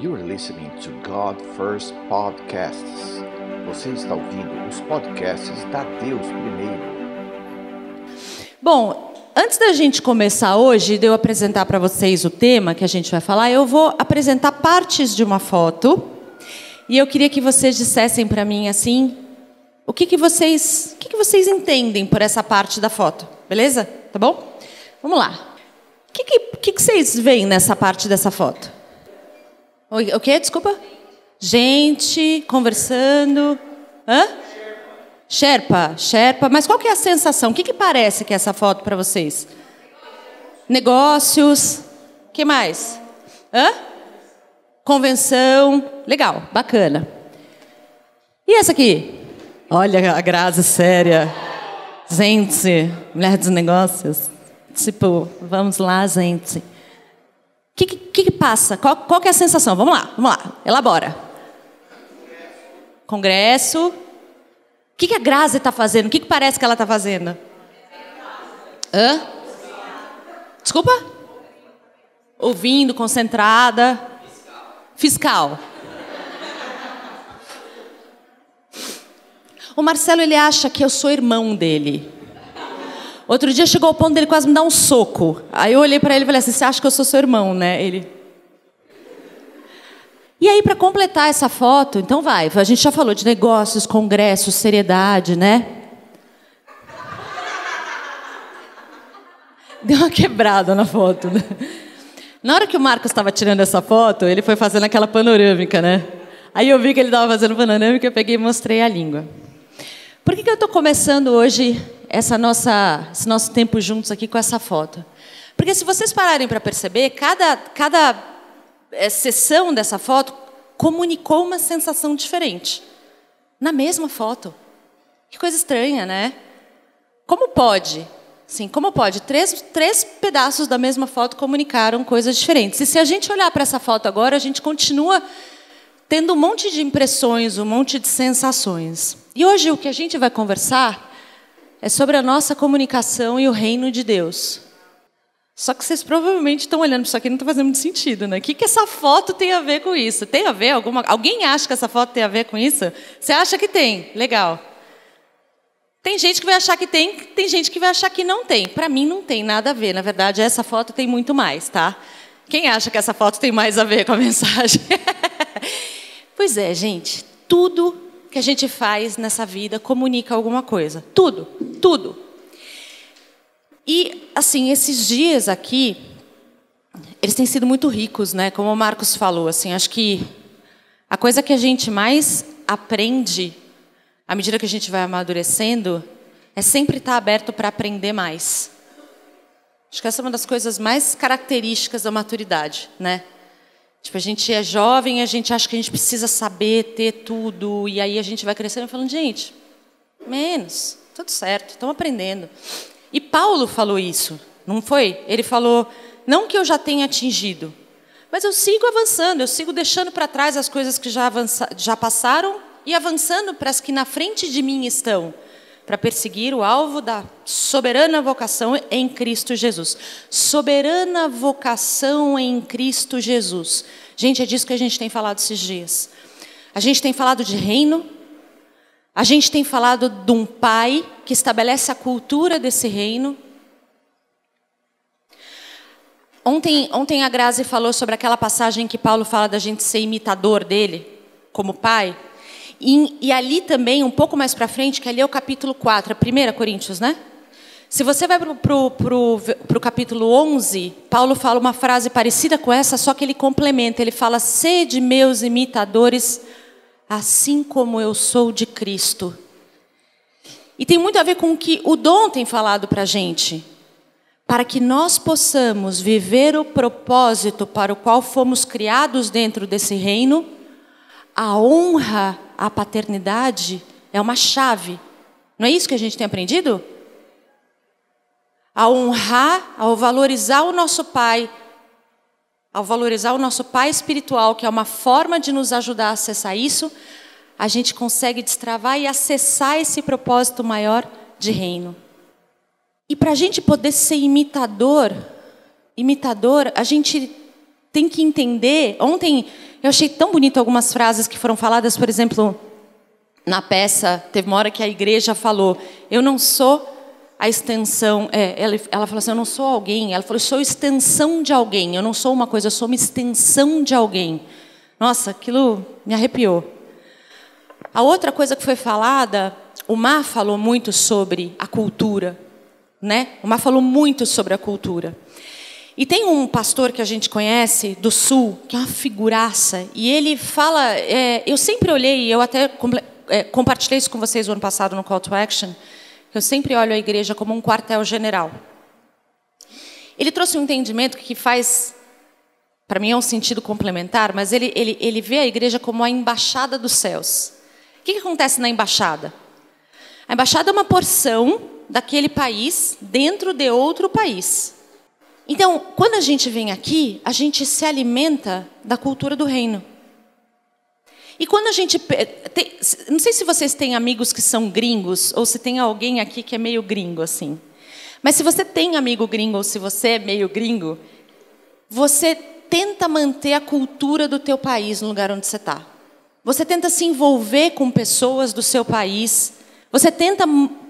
You are listening to God First Podcasts. Você está ouvindo os podcasts da Deus Primeiro. Bom, antes da gente começar hoje, de eu apresentar para vocês o tema que a gente vai falar, eu vou apresentar partes de uma foto. E eu queria que vocês dissessem para mim assim, o que, que vocês, o que, que vocês entendem por essa parte da foto, beleza? Tá bom? Vamos lá. O que, que, que, que vocês veem nessa parte dessa foto? O, quê? Desculpa? Gente conversando. Hã? Sherpa, Sherpa. Mas qual que é a sensação? O que, que parece que é essa foto para vocês? Negócios. que mais? Hã? Convenção. Legal, bacana. E essa aqui? Olha a Grazi séria. Gente, mulher dos negócios. Tipo, vamos lá, gente. Que, que, que, passa? Qual, qual que é a sensação? Vamos lá, vamos lá. Elabora. Congresso. O que, que a Grazi está fazendo? O que, que parece que ela está fazendo? Hã? Desculpa? Ouvindo, concentrada. Fiscal. O Marcelo ele acha que eu sou irmão dele. Outro dia chegou ao ponto dele quase me dar um soco. Aí eu olhei para ele e falei assim: "Você acha que eu sou seu irmão, né?" Ele E aí para completar essa foto, então vai, a gente já falou de negócios, congressos, seriedade, né? Deu uma quebrada na foto. Né? Na hora que o Marcos estava tirando essa foto, ele foi fazendo aquela panorâmica, né? Aí eu vi que ele estava fazendo panorâmica, eu peguei e mostrei a língua. Por que, que eu estou começando hoje essa nossa, esse nosso tempo juntos aqui com essa foto? Porque se vocês pararem para perceber, cada, cada é, sessão dessa foto comunicou uma sensação diferente. Na mesma foto. Que coisa estranha, né? Como pode? Sim, como pode? Três, três pedaços da mesma foto comunicaram coisas diferentes. E se a gente olhar para essa foto agora, a gente continua tendo um monte de impressões, um monte de sensações. E hoje o que a gente vai conversar é sobre a nossa comunicação e o reino de Deus. Só que vocês provavelmente estão olhando para isso aqui não está fazendo muito sentido, né? O que, que essa foto tem a ver com isso? Tem a ver? Alguma... Alguém acha que essa foto tem a ver com isso? Você acha que tem? Legal. Tem gente que vai achar que tem, tem gente que vai achar que não tem. Para mim não tem nada a ver. Na verdade, essa foto tem muito mais, tá? Quem acha que essa foto tem mais a ver com a mensagem? pois é, gente. Tudo que a gente faz nessa vida comunica alguma coisa. Tudo, tudo. E, assim, esses dias aqui, eles têm sido muito ricos, né? Como o Marcos falou, assim, acho que a coisa que a gente mais aprende à medida que a gente vai amadurecendo é sempre estar aberto para aprender mais. Acho que essa é uma das coisas mais características da maturidade, né? Tipo, a gente é jovem, a gente acha que a gente precisa saber, ter tudo, e aí a gente vai crescendo e falando, gente, menos, tudo certo, estamos aprendendo. E Paulo falou isso, não foi? Ele falou, não que eu já tenha atingido, mas eu sigo avançando, eu sigo deixando para trás as coisas que já, avança, já passaram e avançando para as que na frente de mim estão para perseguir o alvo da soberana vocação em Cristo Jesus. Soberana vocação em Cristo Jesus. Gente, é disso que a gente tem falado esses dias. A gente tem falado de reino, a gente tem falado de um pai que estabelece a cultura desse reino. Ontem, ontem a Grazi falou sobre aquela passagem que Paulo fala da gente ser imitador dele, como pai. E, e ali também, um pouco mais para frente, que ali é o capítulo 4, a 1 Coríntios, né? Se você vai para o capítulo 11, Paulo fala uma frase parecida com essa, só que ele complementa. Ele fala: Sede meus imitadores, assim como eu sou de Cristo. E tem muito a ver com o que o Dom tem falado para a gente. Para que nós possamos viver o propósito para o qual fomos criados dentro desse reino, a honra a paternidade é uma chave. Não é isso que a gente tem aprendido? A honrar, ao valorizar o nosso pai, ao valorizar o nosso pai espiritual, que é uma forma de nos ajudar a acessar isso, a gente consegue destravar e acessar esse propósito maior de reino. E para a gente poder ser imitador, imitador, a gente tem que entender. Ontem Eu achei tão bonito algumas frases que foram faladas, por exemplo, na peça, teve uma hora que a igreja falou: Eu não sou a extensão. É, ela, ela falou assim: Eu não sou alguém. Ela falou: Eu sou extensão de alguém. Eu não sou uma coisa, eu sou uma extensão de alguém. Nossa, aquilo me arrepiou. A outra coisa que foi falada, o Mar falou muito sobre a cultura. Né? O Mar falou muito sobre a cultura. E tem um pastor que a gente conhece do Sul, que é uma figuraça, e ele fala. É, eu sempre olhei, eu até é, compartilhei isso com vocês o ano passado no Call to Action, que eu sempre olho a igreja como um quartel-general. Ele trouxe um entendimento que faz, para mim é um sentido complementar, mas ele, ele, ele vê a igreja como a embaixada dos céus. O que, que acontece na embaixada? A embaixada é uma porção daquele país dentro de outro país. Então, quando a gente vem aqui, a gente se alimenta da cultura do reino. E quando a gente. Tem, não sei se vocês têm amigos que são gringos, ou se tem alguém aqui que é meio gringo, assim. Mas se você tem amigo gringo, ou se você é meio gringo, você tenta manter a cultura do teu país no lugar onde você está. Você tenta se envolver com pessoas do seu país. Você tenta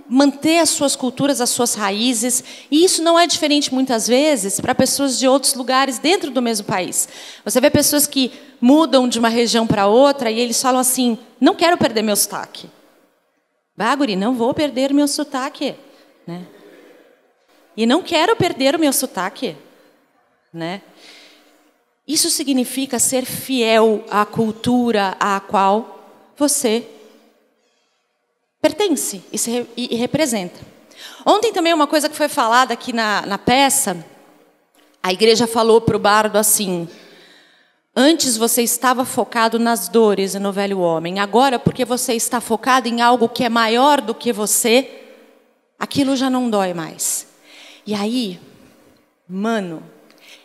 manter as suas culturas, as suas raízes. E isso não é diferente, muitas vezes, para pessoas de outros lugares dentro do mesmo país. Você vê pessoas que mudam de uma região para outra e eles falam assim: não quero perder meu sotaque. Baguri, não vou perder meu sotaque. Né? E não quero perder o meu sotaque. Né? Isso significa ser fiel à cultura à qual você pertence e, se, e, e representa. Ontem também uma coisa que foi falada aqui na, na peça, a igreja falou para o bardo assim: Antes você estava focado nas dores e no velho homem. Agora, porque você está focado em algo que é maior do que você, aquilo já não dói mais. E aí, mano,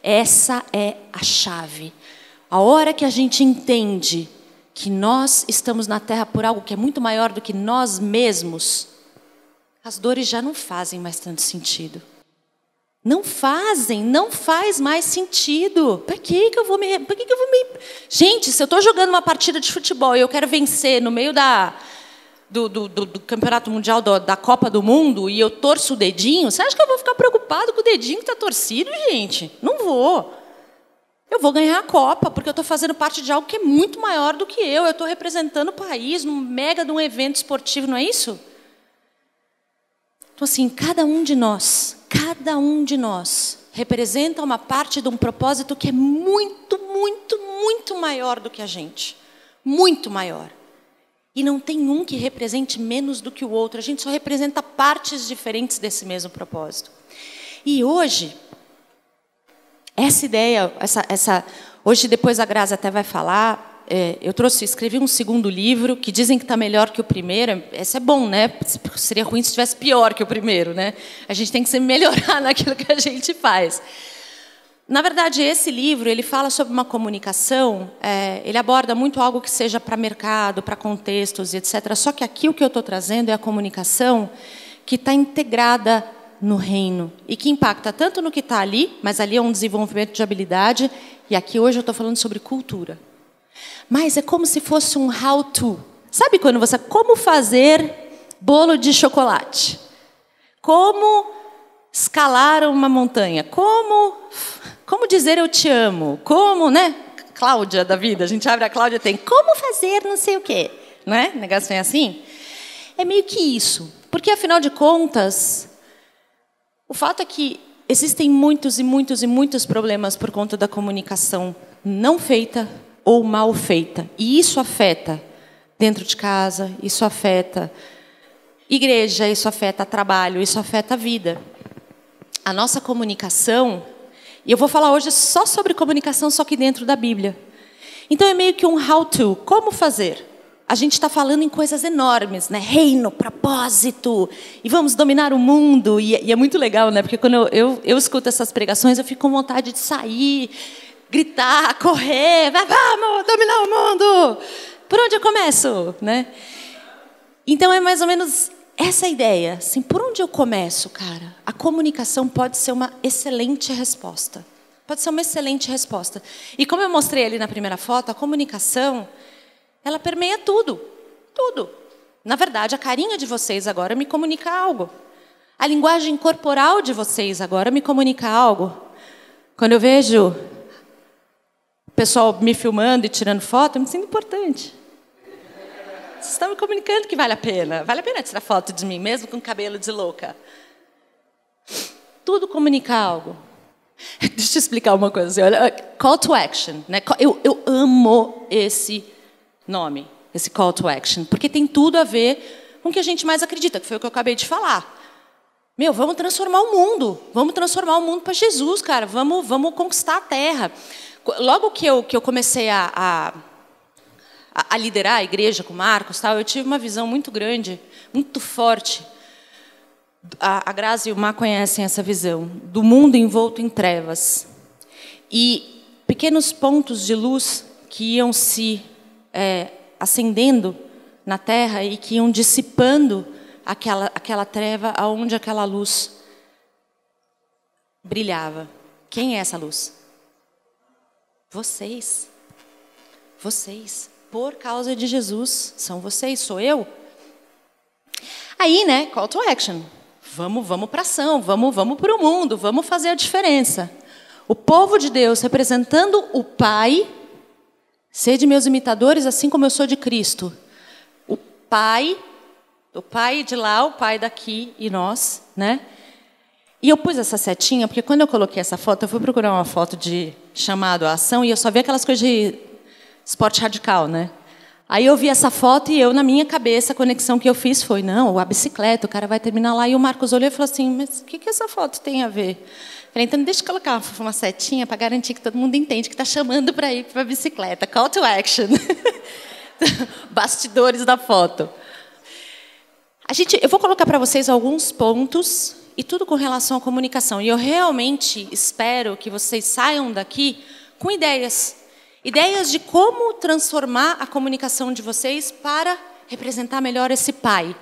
essa é a chave. A hora que a gente entende que nós estamos na terra por algo que é muito maior do que nós mesmos, as dores já não fazem mais tanto sentido. Não fazem, não faz mais sentido. Para que que eu vou me, para que que eu vou me Gente, se eu estou jogando uma partida de futebol e eu quero vencer no meio da do, do, do, do campeonato mundial do, da Copa do Mundo e eu torço o dedinho, você acha que eu vou ficar preocupado com o dedinho que está torcido, gente? Não vou. Eu vou ganhar a Copa, porque eu estou fazendo parte de algo que é muito maior do que eu. Eu estou representando o país num mega de um evento esportivo, não é isso? Então, assim, cada um de nós, cada um de nós representa uma parte de um propósito que é muito, muito, muito maior do que a gente. Muito maior. E não tem um que represente menos do que o outro. A gente só representa partes diferentes desse mesmo propósito. E hoje, essa ideia, essa, essa, hoje depois a Graça até vai falar, é, eu trouxe, escrevi um segundo livro que dizem que está melhor que o primeiro. Esse é bom, né? Seria ruim se estivesse pior que o primeiro, né? A gente tem que se melhorar naquilo que a gente faz. Na verdade, esse livro ele fala sobre uma comunicação. É, ele aborda muito algo que seja para mercado, para contextos etc. Só que aqui o que eu estou trazendo é a comunicação que está integrada no reino e que impacta tanto no que está ali, mas ali é um desenvolvimento de habilidade. E aqui hoje eu estou falando sobre cultura. Mas é como se fosse um how to. Sabe quando você como fazer bolo de chocolate? Como escalar uma montanha? Como como dizer eu te amo? Como, né? Cláudia da vida, a gente abre a Cláudia tem como fazer não sei o quê, não é? O negócio é assim. É meio que isso, porque afinal de contas, o fato é que existem muitos e muitos e muitos problemas por conta da comunicação não feita ou mal feita. E isso afeta dentro de casa, isso afeta igreja, isso afeta trabalho, isso afeta a vida. A nossa comunicação, e eu vou falar hoje só sobre comunicação, só que dentro da Bíblia. Então é meio que um how to, como fazer. A gente está falando em coisas enormes, né? Reino, propósito, e vamos dominar o mundo. E, e é muito legal, né? Porque quando eu, eu, eu escuto essas pregações, eu fico com vontade de sair, gritar, correr, vamos dominar o mundo. Por onde eu começo, né? Então é mais ou menos essa ideia. Assim, por onde eu começo, cara? A comunicação pode ser uma excelente resposta. Pode ser uma excelente resposta. E como eu mostrei ali na primeira foto, a comunicação, ela permeia tudo. Tudo. Na verdade, a carinha de vocês agora me comunica algo. A linguagem corporal de vocês agora me comunica algo. Quando eu vejo o pessoal me filmando e tirando foto, eu me sinto importante. Vocês estão me comunicando que vale a pena. Vale a pena tirar foto de mim, mesmo com cabelo de louca. Tudo comunica algo. Deixa eu explicar uma coisa. Assim, olha, call to action. Né? Eu, eu amo esse nome, esse call to action, porque tem tudo a ver com o que a gente mais acredita, que foi o que eu acabei de falar. Meu, vamos transformar o mundo. Vamos transformar o mundo para Jesus, cara. Vamos, vamos conquistar a terra. Logo que eu, que eu comecei a, a, a liderar a igreja com Marcos, tal, eu tive uma visão muito grande, muito forte a, a Grazi e o Mar conhecem essa visão do mundo envolto em trevas e pequenos pontos de luz que iam se é, acendendo na Terra e que iam dissipando aquela aquela treva aonde aquela luz brilhava. Quem é essa luz? Vocês. Vocês. Por causa de Jesus, são vocês, sou eu. Aí, né, call to action. Vamos, vamos para ação, vamos, vamos para o mundo, vamos fazer a diferença. O povo de Deus representando o Pai, sede meus imitadores, assim como eu sou de Cristo. O Pai, o Pai de lá, o Pai daqui e nós, né? E eu pus essa setinha porque quando eu coloquei essa foto, eu fui procurar uma foto de chamado à ação e eu só vi aquelas coisas de esporte radical, né? Aí eu vi essa foto e eu, na minha cabeça, a conexão que eu fiz foi: não, a bicicleta, o cara vai terminar lá. E o Marcos olhou e falou assim: mas o que, que essa foto tem a ver? Falei, então deixa eu colocar uma setinha para garantir que todo mundo entende que está chamando para ir para a bicicleta. Call to action. Bastidores da foto. A gente, eu vou colocar para vocês alguns pontos e tudo com relação à comunicação. E eu realmente espero que vocês saiam daqui com ideias Ideias de como transformar a comunicação de vocês para representar melhor esse pai,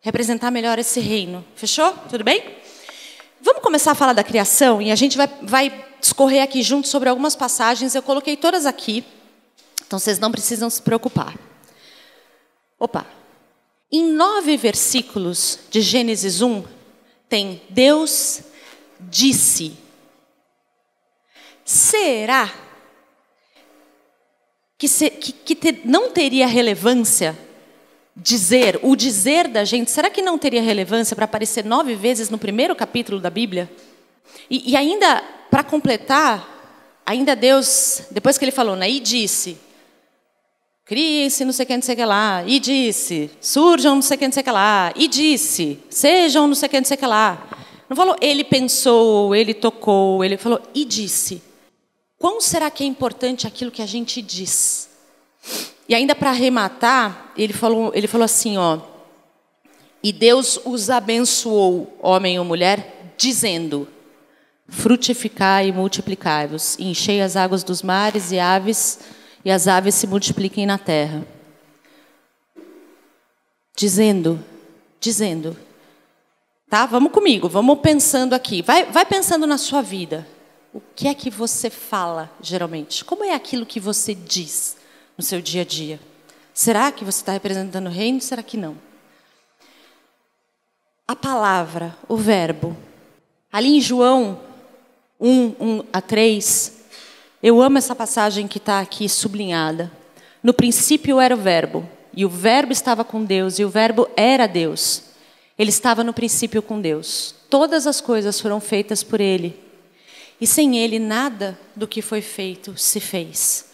representar melhor esse reino. Fechou? Tudo bem? Vamos começar a falar da criação e a gente vai, vai discorrer aqui junto sobre algumas passagens. Eu coloquei todas aqui, então vocês não precisam se preocupar. Opa! Em nove versículos de Gênesis 1, tem Deus disse. Será que, se, que, que te, não teria relevância dizer, o dizer da gente, será que não teria relevância para aparecer nove vezes no primeiro capítulo da Bíblia? E, e ainda, para completar, ainda Deus, depois que ele falou, né, e disse, criem-se não sei quem, não sei que lá, e disse, surjam não sei quem, não sei que lá, e disse, sejam não sei quem, não sei que lá. Não falou, ele pensou, ele tocou, ele falou, e disse. Quão será que é importante aquilo que a gente diz? E ainda para arrematar, ele falou, ele falou assim, ó, e Deus os abençoou, homem ou mulher, dizendo: frutificai e multiplicai-vos, enchei as águas dos mares e aves, e as aves se multipliquem na terra. Dizendo, dizendo. Tá? Vamos comigo, vamos pensando aqui. Vai, vai pensando na sua vida. O que é que você fala, geralmente? Como é aquilo que você diz no seu dia a dia? Será que você está representando o reino? Será que não? A palavra, o verbo. Ali em João 1, 1 a 3, eu amo essa passagem que está aqui sublinhada. No princípio era o Verbo, e o Verbo estava com Deus, e o Verbo era Deus. Ele estava no princípio com Deus. Todas as coisas foram feitas por Ele, e sem ele nada do que foi feito se fez.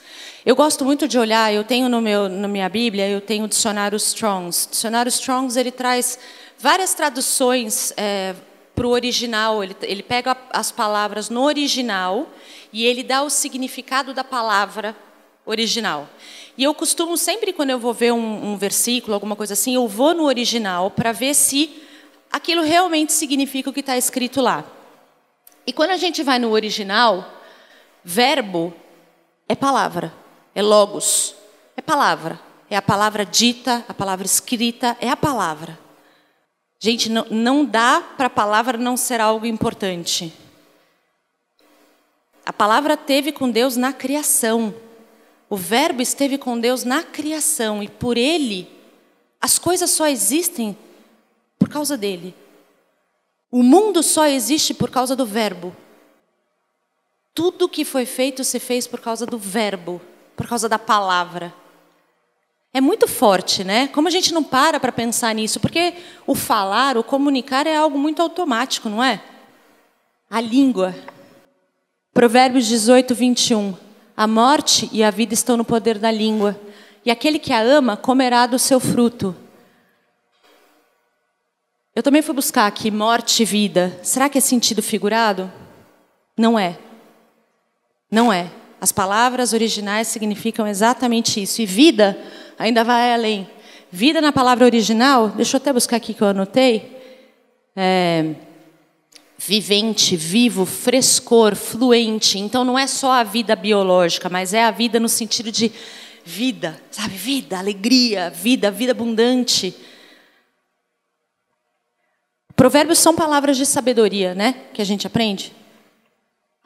Eu gosto muito de olhar, eu tenho no meu, na minha Bíblia, eu tenho o dicionário Strongs. O dicionário Strongs ele traz várias traduções é, para o original. Ele, ele pega as palavras no original e ele dá o significado da palavra original. E eu costumo sempre, quando eu vou ver um, um versículo, alguma coisa assim, eu vou no original para ver se aquilo realmente significa o que está escrito lá. E quando a gente vai no original, verbo é palavra, é logos, é palavra. É a palavra dita, a palavra escrita, é a palavra. Gente, não, não dá para a palavra não ser algo importante. A palavra teve com Deus na criação. O Verbo esteve com Deus na criação e por ele as coisas só existem por causa dele. O mundo só existe por causa do Verbo. Tudo que foi feito se fez por causa do Verbo, por causa da palavra. É muito forte, né? Como a gente não para para pensar nisso? Porque o falar, o comunicar é algo muito automático, não é? A língua. Provérbios 18, 21. A morte e a vida estão no poder da língua, e aquele que a ama comerá do seu fruto. Eu também fui buscar aqui morte e vida. Será que é sentido figurado? Não é. Não é. As palavras originais significam exatamente isso. E vida ainda vai além. Vida na palavra original, deixa eu até buscar aqui que eu anotei. É, vivente, vivo, frescor, fluente. Então não é só a vida biológica, mas é a vida no sentido de vida, sabe? Vida, alegria, vida, vida abundante. Provérbios são palavras de sabedoria, né? Que a gente aprende.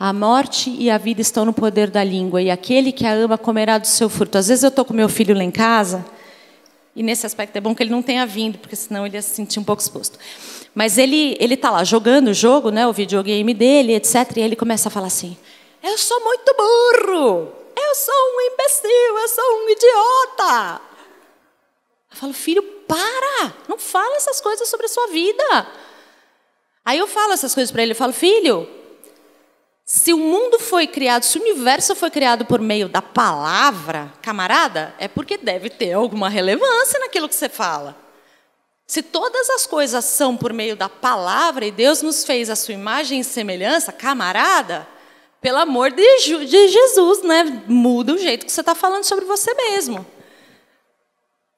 A morte e a vida estão no poder da língua, e aquele que a ama comerá do seu fruto. Às vezes eu estou com meu filho lá em casa, e nesse aspecto é bom que ele não tenha vindo, porque senão ele ia se sentir um pouco exposto. Mas ele ele está lá jogando o jogo, né, o videogame dele, etc. E ele começa a falar assim: Eu sou muito burro, eu sou um imbecil, eu sou um idiota. Eu falo, filho, para, não fala essas coisas sobre a sua vida. Aí eu falo essas coisas para ele, eu falo, filho, se o mundo foi criado, se o universo foi criado por meio da palavra, camarada, é porque deve ter alguma relevância naquilo que você fala. Se todas as coisas são por meio da palavra e Deus nos fez a sua imagem e semelhança, camarada, pelo amor de, de Jesus, né? Muda o jeito que você está falando sobre você mesmo.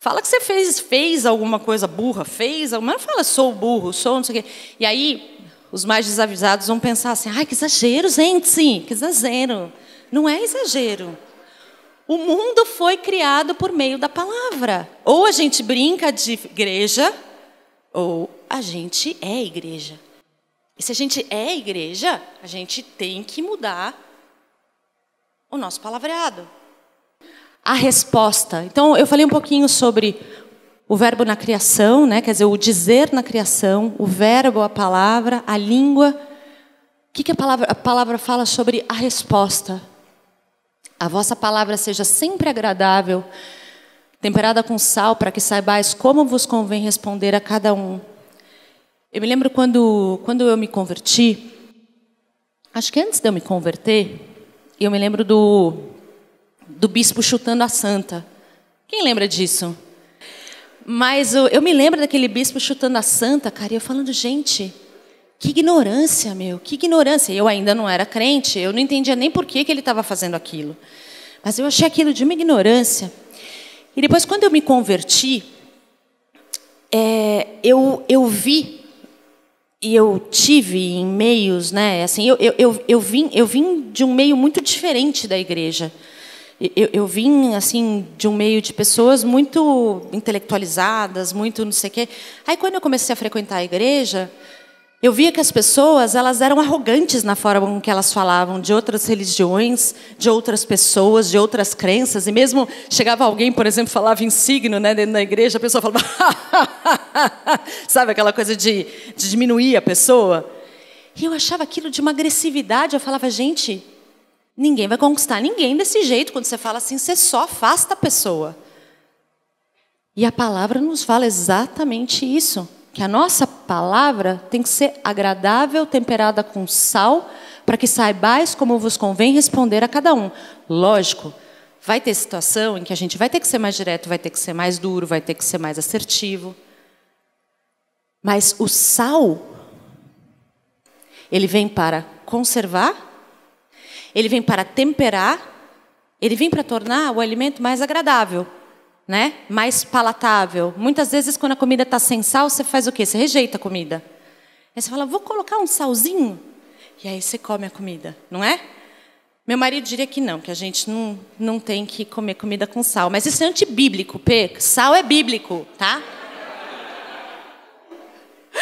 Fala que você fez, fez alguma coisa burra, fez, mas não fala sou burro, sou não sei o quê. E aí os mais desavisados vão pensar assim: ai, que exagero, gente, que exagero. Não é exagero. O mundo foi criado por meio da palavra. Ou a gente brinca de igreja, ou a gente é igreja. E se a gente é igreja, a gente tem que mudar o nosso palavreado. A resposta. Então, eu falei um pouquinho sobre o verbo na criação, né? quer dizer, o dizer na criação, o verbo, a palavra, a língua. O que, que a, palavra, a palavra fala sobre a resposta? A vossa palavra seja sempre agradável, temperada com sal, para que saibais como vos convém responder a cada um. Eu me lembro quando, quando eu me converti, acho que antes de eu me converter, eu me lembro do, do bispo chutando a santa. Quem lembra disso? Mas eu, eu me lembro daquele bispo chutando a santa, cara, e eu falando, gente, que ignorância, meu, que ignorância. Eu ainda não era crente, eu não entendia nem por que, que ele estava fazendo aquilo. Mas eu achei aquilo de uma ignorância. E depois, quando eu me converti, é, eu, eu vi e eu tive em meios, né? Assim, eu, eu, eu, eu, vim, eu vim de um meio muito diferente da igreja. Eu, eu vim assim de um meio de pessoas muito intelectualizadas, muito não sei o quê. Aí, quando eu comecei a frequentar a igreja, eu via que as pessoas elas eram arrogantes na forma com que elas falavam de outras religiões, de outras pessoas, de outras crenças. E mesmo chegava alguém, por exemplo, falava em signo né, dentro da igreja, a pessoa falava. Sabe aquela coisa de, de diminuir a pessoa? E eu achava aquilo de uma agressividade. Eu falava, gente, ninguém vai conquistar ninguém desse jeito. Quando você fala assim, você só afasta a pessoa. E a palavra nos fala exatamente isso que a nossa palavra tem que ser agradável, temperada com sal, para que saibais como vos convém responder a cada um. Lógico, vai ter situação em que a gente vai ter que ser mais direto, vai ter que ser mais duro, vai ter que ser mais assertivo. Mas o sal, ele vem para conservar, ele vem para temperar, ele vem para tornar o alimento mais agradável né? mais palatável. Muitas vezes, quando a comida está sem sal, você faz o quê? Você rejeita a comida. Aí você fala, vou colocar um salzinho. E aí você come a comida, não é? Meu marido diria que não, que a gente não, não tem que comer comida com sal. Mas isso é antibíblico, P. Sal é bíblico, tá?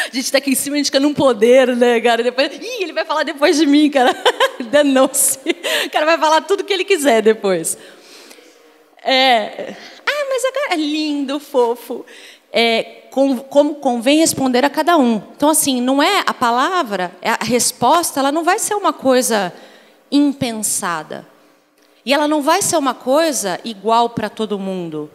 A gente está aqui em cima, a gente fica num poder, né, cara? Depois, ih, ele vai falar depois de mim, cara. danou-se. O cara vai falar tudo que ele quiser depois. É, ah, mas agora é lindo, fofo. É, com, como convém responder a cada um. Então, assim, não é a palavra, é a resposta, ela não vai ser uma coisa impensada. E ela não vai ser uma coisa igual para todo mundo.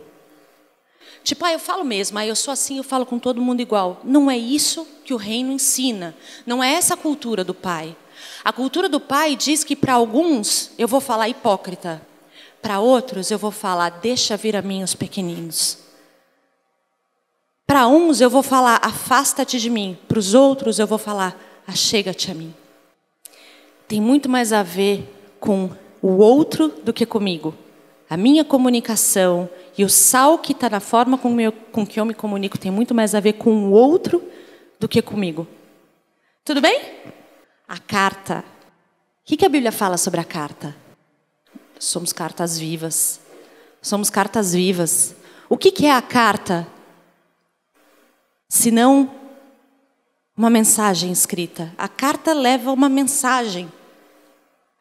Tipo, ah, eu falo mesmo, ah, eu sou assim, eu falo com todo mundo igual. Não é isso que o reino ensina. Não é essa a cultura do pai. A cultura do pai diz que para alguns eu vou falar hipócrita. Para outros eu vou falar, deixa vir a mim os pequeninos. Para uns eu vou falar, afasta-te de mim. Para os outros eu vou falar, achega-te a mim. Tem muito mais a ver com o outro do que comigo. A minha comunicação e o sal que está na forma com, meu, com que eu me comunico tem muito mais a ver com o outro do que comigo. Tudo bem? A carta. O que, que a Bíblia fala sobre a carta? Somos cartas vivas. Somos cartas vivas. O que, que é a carta? Se não uma mensagem escrita. A carta leva uma mensagem.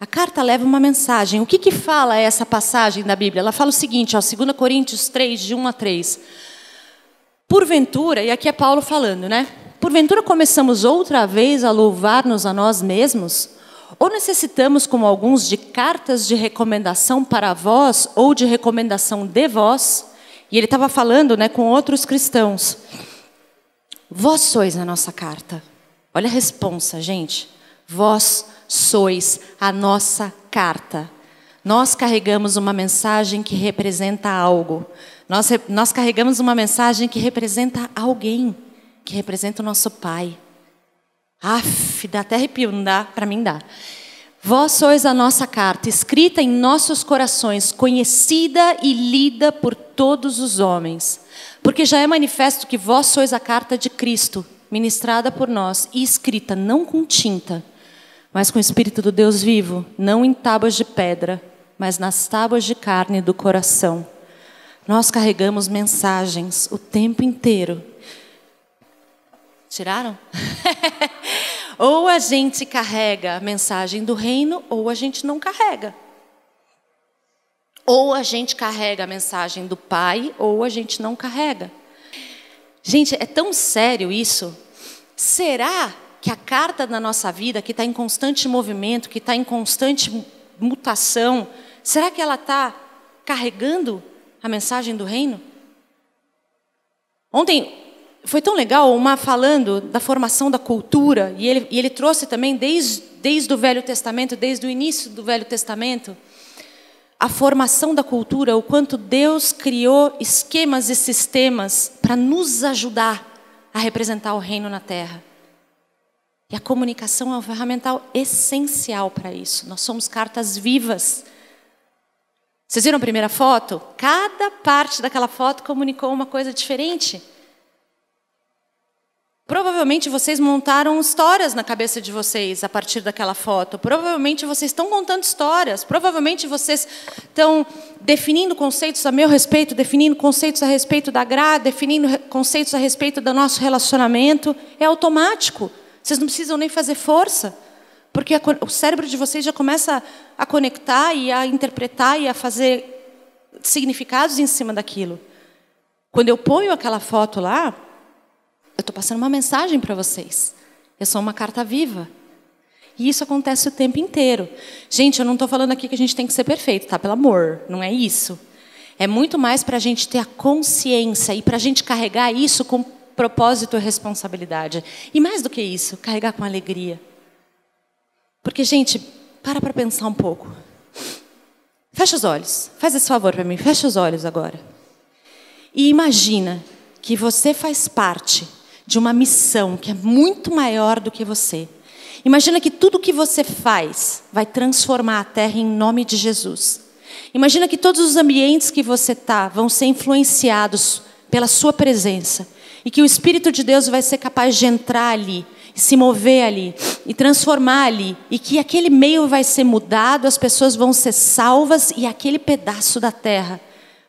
A carta leva uma mensagem. O que, que fala essa passagem da Bíblia? Ela fala o seguinte, ó, 2 Coríntios 3, de 1 a 3. Porventura, e aqui é Paulo falando, né? Porventura começamos outra vez a louvar-nos a nós mesmos? Ou necessitamos, como alguns, de cartas de recomendação para vós ou de recomendação de vós? E ele estava falando né, com outros cristãos. Vós sois a nossa carta. Olha a responsa, gente. Vós sois a nossa carta. Nós carregamos uma mensagem que representa algo. Nós, nós carregamos uma mensagem que representa alguém, que representa o nosso Pai. Aff, dá até arrepio, não dá? Para mim dá. Vós sois a nossa carta, escrita em nossos corações, conhecida e lida por todos os homens. Porque já é manifesto que vós sois a carta de Cristo, ministrada por nós e escrita não com tinta, mas com o Espírito do Deus vivo, não em tábuas de pedra, mas nas tábuas de carne do coração. Nós carregamos mensagens o tempo inteiro. Tiraram? ou a gente carrega a mensagem do reino, ou a gente não carrega. Ou a gente carrega a mensagem do Pai, ou a gente não carrega. Gente, é tão sério isso. Será que a carta da nossa vida, que está em constante movimento, que está em constante mutação, será que ela está carregando a mensagem do reino? Ontem foi tão legal uma falando da formação da cultura, e ele, e ele trouxe também desde, desde o Velho Testamento, desde o início do Velho Testamento, a formação da cultura, o quanto Deus criou esquemas e sistemas para nos ajudar a representar o reino na terra. E a comunicação é uma ferramental essencial para isso. Nós somos cartas vivas. Vocês viram a primeira foto? Cada parte daquela foto comunicou uma coisa diferente. Provavelmente vocês montaram histórias na cabeça de vocês a partir daquela foto. Provavelmente vocês estão contando histórias. Provavelmente vocês estão definindo conceitos a meu respeito, definindo conceitos a respeito da graça, definindo conceitos a respeito do nosso relacionamento. É automático. Vocês não precisam nem fazer força, porque o cérebro de vocês já começa a conectar e a interpretar e a fazer significados em cima daquilo. Quando eu ponho aquela foto lá, eu estou passando uma mensagem para vocês. Eu sou uma carta viva. E isso acontece o tempo inteiro. Gente, eu não estou falando aqui que a gente tem que ser perfeito, tá? Pelo amor, não é isso. É muito mais para a gente ter a consciência e para a gente carregar isso com propósito e responsabilidade. E mais do que isso, carregar com alegria. Porque, gente, para para pensar um pouco. Fecha os olhos. Faz esse favor para mim. Fecha os olhos agora. E imagina que você faz parte de uma missão que é muito maior do que você. Imagina que tudo que você faz vai transformar a terra em nome de Jesus. Imagina que todos os ambientes que você está vão ser influenciados pela sua presença e que o Espírito de Deus vai ser capaz de entrar ali, se mover ali e transformar ali, e que aquele meio vai ser mudado, as pessoas vão ser salvas e aquele pedaço da terra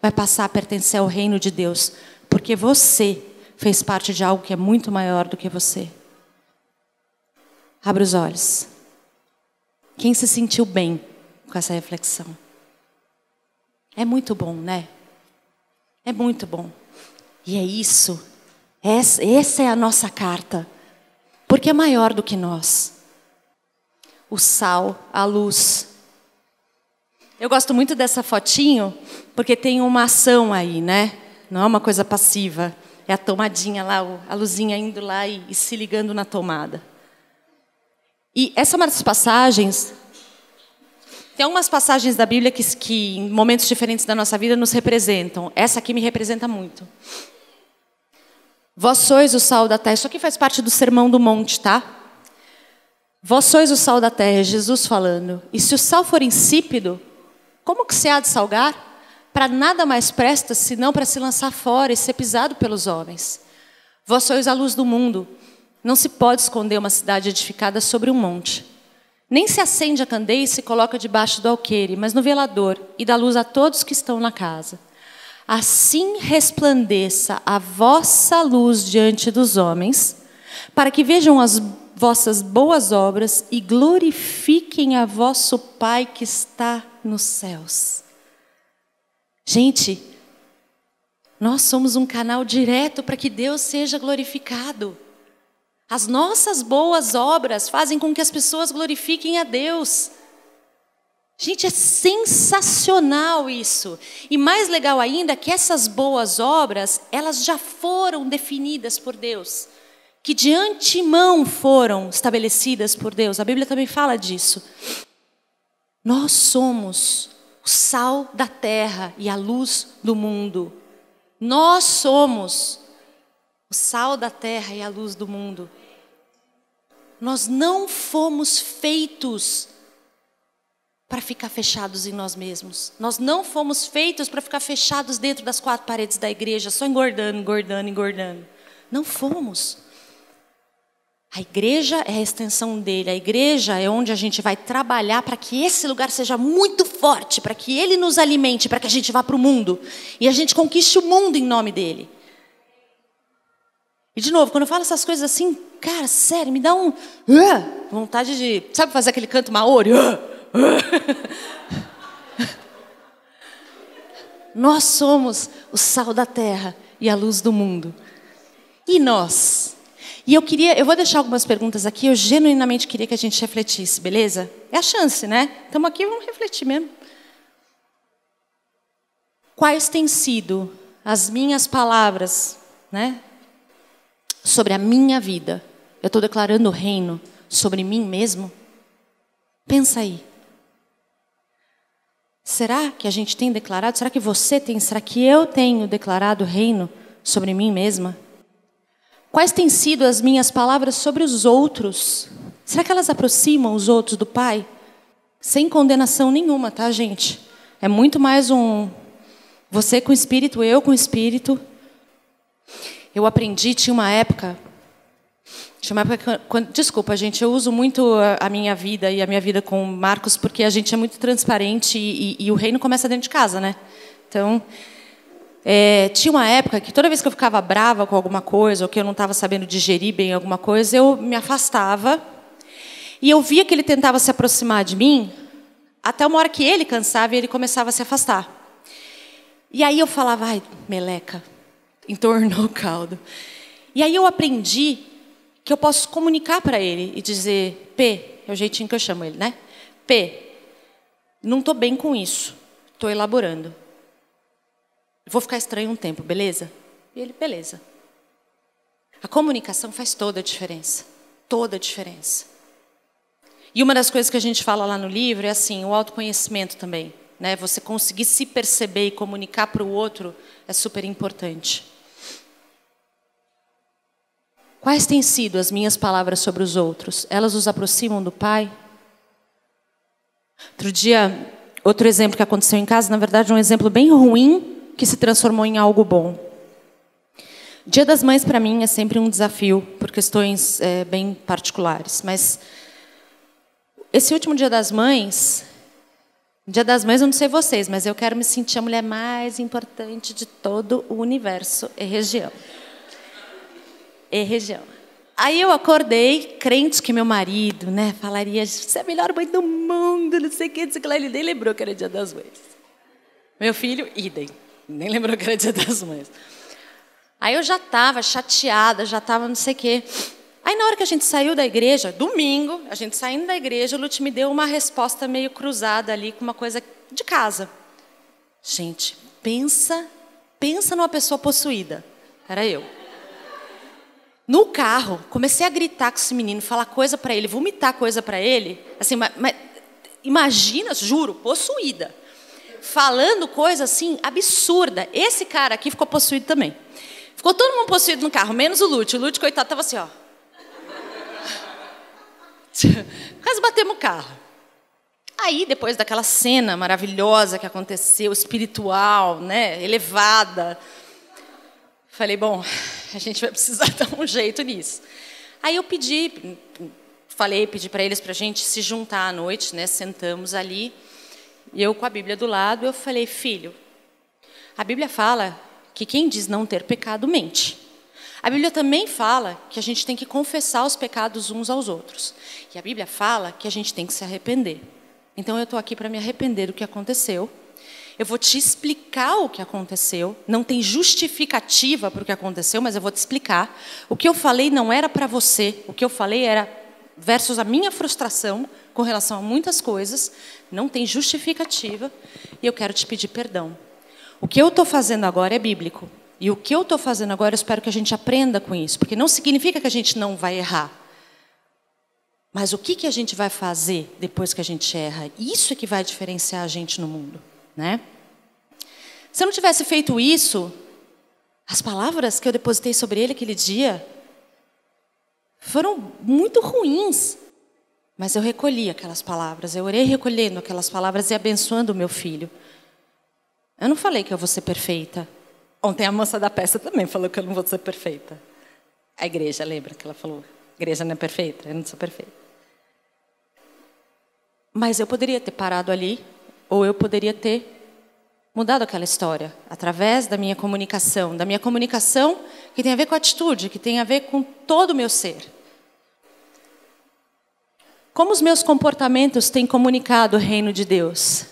vai passar a pertencer ao reino de Deus, porque você fez parte de algo que é muito maior do que você. Abra os olhos. Quem se sentiu bem com essa reflexão? É muito bom, né? É muito bom. E é isso. Essa é a nossa carta. Porque é maior do que nós. O sal, a luz. Eu gosto muito dessa fotinho, porque tem uma ação aí, né? Não é uma coisa passiva. É a tomadinha lá, a luzinha indo lá e, e se ligando na tomada. E essa é uma das passagens. Tem algumas passagens da Bíblia que, que, em momentos diferentes da nossa vida, nos representam. Essa aqui me representa muito. Vós sois o sal da terra. Isso aqui faz parte do Sermão do Monte, tá? Vós sois o sal da terra, Jesus falando. E se o sal for insípido, como que se há de salgar? Para nada mais presta senão para se lançar fora e ser pisado pelos homens. Vós sois a luz do mundo. Não se pode esconder uma cidade edificada sobre um monte. Nem se acende a candeia e se coloca debaixo do alqueire, mas no velador, e dá luz a todos que estão na casa. Assim resplandeça a vossa luz diante dos homens, para que vejam as vossas boas obras e glorifiquem a vosso Pai que está nos céus. Gente, nós somos um canal direto para que Deus seja glorificado. As nossas boas obras fazem com que as pessoas glorifiquem a Deus. Gente, é sensacional isso. E mais legal ainda é que essas boas obras, elas já foram definidas por Deus, que de antemão foram estabelecidas por Deus. A Bíblia também fala disso. Nós somos o sal da terra e a luz do mundo. Nós somos o sal da terra e a luz do mundo. Nós não fomos feitos para ficar fechados em nós mesmos. Nós não fomos feitos para ficar fechados dentro das quatro paredes da igreja, só engordando, engordando, engordando. Não fomos. A igreja é a extensão dele, a igreja é onde a gente vai trabalhar para que esse lugar seja muito forte, para que ele nos alimente, para que a gente vá para o mundo e a gente conquiste o mundo em nome dele. E de novo, quando eu falo essas coisas assim, cara, sério, me dá um uh, vontade de, sabe, fazer aquele canto maori? Uh, nós somos o sal da terra e a luz do mundo. E nós? E eu queria, eu vou deixar algumas perguntas aqui, eu genuinamente queria que a gente refletisse, beleza? É a chance, né? Estamos aqui, vamos refletir mesmo. Quais têm sido as minhas palavras, né? Sobre a minha vida. Eu estou declarando o reino sobre mim mesmo? Pensa aí. Será que a gente tem declarado? Será que você tem? Será que eu tenho declarado reino sobre mim mesma? Quais têm sido as minhas palavras sobre os outros? Será que elas aproximam os outros do Pai? Sem condenação nenhuma, tá, gente? É muito mais um você com espírito, eu com espírito. Eu aprendi, tinha uma época quando, desculpa, gente, eu uso muito a, minha vida e a minha vida com o Marcos porque a gente é muito transparente e, e, e o reino começa dentro de casa, né? Então, é, tinha uma época que toda vez que eu ficava brava com alguma coisa ou que eu não estava sabendo digerir bem alguma coisa, eu me afastava e eu via que ele tentava se aproximar de mim até uma hora que ele cansava e ele começava a se afastar. E aí eu falava, ai, meleca, entornou o caldo. E aí eu aprendi que eu posso comunicar para ele e dizer: P, é o jeitinho que eu chamo ele, né? P, não estou bem com isso, estou elaborando. Vou ficar estranho um tempo, beleza? E ele, beleza. A comunicação faz toda a diferença. Toda a diferença. E uma das coisas que a gente fala lá no livro é assim, o autoconhecimento também. Né? Você conseguir se perceber e comunicar para o outro é super importante. Quais têm sido as minhas palavras sobre os outros? Elas os aproximam do Pai? Outro dia, outro exemplo que aconteceu em casa, na verdade, um exemplo bem ruim que se transformou em algo bom. Dia das Mães para mim é sempre um desafio por questões é, bem particulares, mas esse último Dia das Mães, Dia das Mães, eu não sei vocês, mas eu quero me sentir a mulher mais importante de todo o universo e região e região. Aí eu acordei, crente que meu marido, né, falaria, você é a melhor mãe do mundo, não sei o que, não sei o que lá. Ele nem lembrou que era dia das mães. Meu filho, idem, nem lembrou que era dia das mães. Aí eu já estava chateada, já estava não sei o quê. Aí na hora que a gente saiu da igreja, domingo, a gente saindo da igreja, o Lute me deu uma resposta meio cruzada ali, com uma coisa de casa. Gente, pensa, pensa numa pessoa possuída. Era eu. No carro, comecei a gritar com esse menino, falar coisa para ele, vomitar coisa para ele. Assim, mas, mas, imagina, juro, possuída. Falando coisa assim absurda. Esse cara aqui ficou possuído também. Ficou todo mundo possuído no carro, menos o Lute. O Lute, coitado, estava assim, ó. Quase batemos o carro. Aí, depois daquela cena maravilhosa que aconteceu, espiritual, né, elevada, falei, bom, a gente vai precisar dar um jeito nisso. Aí eu pedi, falei, pedi para eles para a gente se juntar à noite, né? Sentamos ali, e eu com a Bíblia do lado, eu falei, filho, a Bíblia fala que quem diz não ter pecado mente. A Bíblia também fala que a gente tem que confessar os pecados uns aos outros. E a Bíblia fala que a gente tem que se arrepender. Então eu estou aqui para me arrepender do que aconteceu eu vou te explicar o que aconteceu. Não tem justificativa para o que aconteceu, mas eu vou te explicar. O que eu falei não era para você. O que eu falei era versus a minha frustração com relação a muitas coisas. Não tem justificativa. E eu quero te pedir perdão. O que eu estou fazendo agora é bíblico. E o que eu estou fazendo agora, eu espero que a gente aprenda com isso. Porque não significa que a gente não vai errar. Mas o que, que a gente vai fazer depois que a gente erra? Isso é que vai diferenciar a gente no mundo. Né? Se eu não tivesse feito isso, as palavras que eu depositei sobre ele aquele dia foram muito ruins. Mas eu recolhi aquelas palavras, eu orei recolhendo aquelas palavras e abençoando o meu filho. Eu não falei que eu vou ser perfeita. Ontem a moça da peça também falou que eu não vou ser perfeita. A igreja, lembra que ela falou? Igreja não é perfeita, eu não sou perfeita. Mas eu poderia ter parado ali ou eu poderia ter mudado aquela história através da minha comunicação, da minha comunicação que tem a ver com a atitude, que tem a ver com todo o meu ser. Como os meus comportamentos têm comunicado o reino de Deus?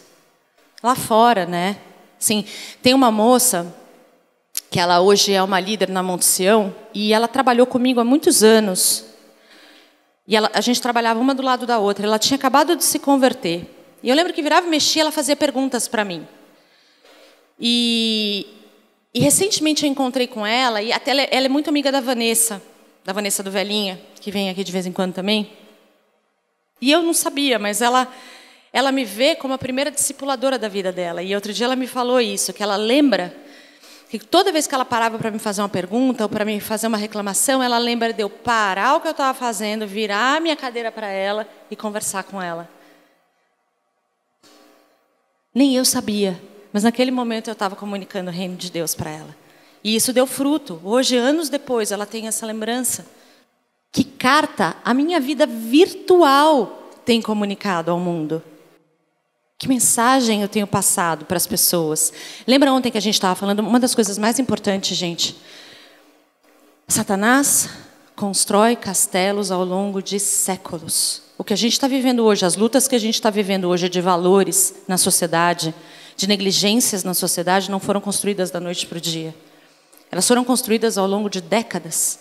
Lá fora, né? Sim, tem uma moça que ela hoje é uma líder na Monte Sião e ela trabalhou comigo há muitos anos. E ela, a gente trabalhava uma do lado da outra. Ela tinha acabado de se converter. E eu lembro que virava e mexia, ela fazia perguntas para mim. E, e, recentemente eu encontrei com ela, e até ela, é, ela é muito amiga da Vanessa, da Vanessa do Velhinha, que vem aqui de vez em quando também. E eu não sabia, mas ela, ela me vê como a primeira discipuladora da vida dela. E outro dia ela me falou isso, que ela lembra que toda vez que ela parava para me fazer uma pergunta ou para me fazer uma reclamação, ela lembra de eu parar o que eu estava fazendo, virar a minha cadeira para ela e conversar com ela. Nem eu sabia, mas naquele momento eu estava comunicando o reino de Deus para ela. E isso deu fruto. Hoje, anos depois, ela tem essa lembrança. Que carta a minha vida virtual tem comunicado ao mundo? Que mensagem eu tenho passado para as pessoas? Lembra ontem que a gente estava falando, uma das coisas mais importantes, gente. Satanás constrói castelos ao longo de séculos. O que a gente está vivendo hoje, as lutas que a gente está vivendo hoje de valores na sociedade, de negligências na sociedade, não foram construídas da noite para o dia. Elas foram construídas ao longo de décadas,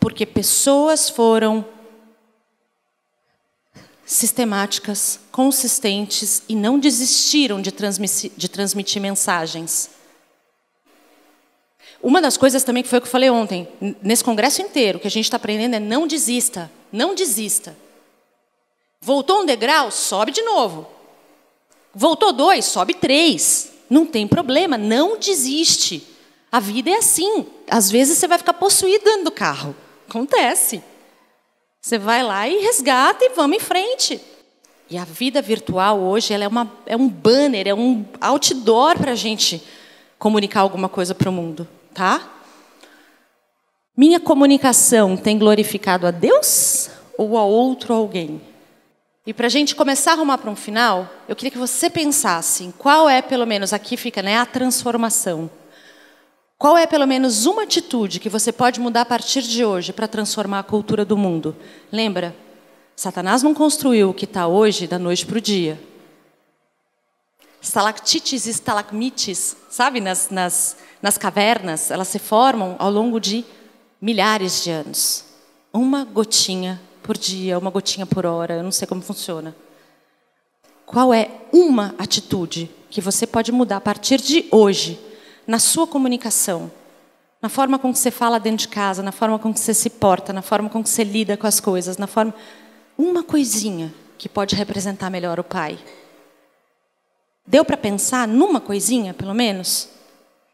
porque pessoas foram sistemáticas, consistentes e não desistiram de transmitir, de transmitir mensagens. Uma das coisas também que foi o que eu falei ontem, nesse congresso inteiro, que a gente está aprendendo é não desista, não desista. Voltou um degrau, sobe de novo. Voltou dois, sobe três. Não tem problema, não desiste. A vida é assim. Às vezes você vai ficar possuído dentro do carro. Acontece. Você vai lá e resgata e vamos em frente. E a vida virtual hoje ela é, uma, é um banner, é um outdoor para a gente comunicar alguma coisa para o mundo, tá? Minha comunicação tem glorificado a Deus ou a outro alguém? E para a gente começar a arrumar para um final, eu queria que você pensasse em qual é, pelo menos aqui fica, né, a transformação. Qual é pelo menos uma atitude que você pode mudar a partir de hoje para transformar a cultura do mundo? Lembra? Satanás não construiu o que está hoje da noite para o dia. Estalactites e estalagmites, sabe, nas, nas, nas cavernas, elas se formam ao longo de milhares de anos. Uma gotinha por dia, uma gotinha por hora, eu não sei como funciona. Qual é uma atitude que você pode mudar a partir de hoje? na sua comunicação, na forma com que você fala dentro de casa, na forma com que você se porta, na forma com que você lida com as coisas, na forma uma coisinha que pode representar melhor o pai. Deu para pensar numa coisinha, pelo menos?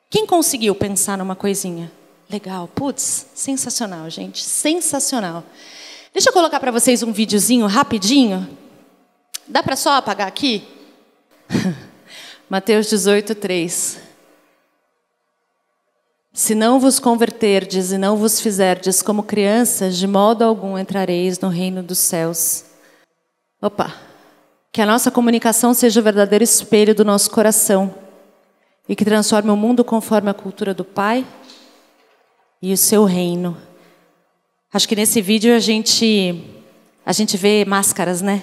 Quem conseguiu pensar numa coisinha? Legal, putz, sensacional, gente, sensacional. Deixa eu colocar para vocês um videozinho rapidinho. Dá para só apagar aqui? Mateus 18, 3. Se não vos converterdes e não vos fizerdes como crianças, de modo algum entrareis no reino dos céus. Opa! Que a nossa comunicação seja o verdadeiro espelho do nosso coração e que transforme o mundo conforme a cultura do Pai e o seu reino. Acho que nesse vídeo a gente a gente vê máscaras, né?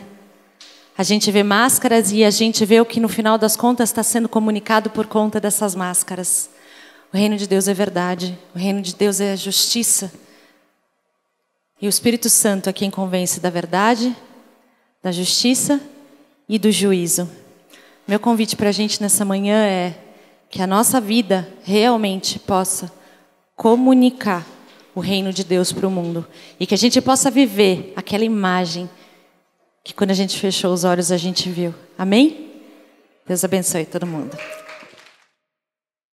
A gente vê máscaras e a gente vê o que no final das contas está sendo comunicado por conta dessas máscaras. O reino de Deus é verdade, o reino de Deus é justiça. E o Espírito Santo é quem convence da verdade, da justiça e do juízo. Meu convite para a gente nessa manhã é que a nossa vida realmente possa comunicar o reino de Deus para o mundo e que a gente possa viver aquela imagem que quando a gente fechou os olhos a gente viu. Amém? Deus abençoe todo mundo.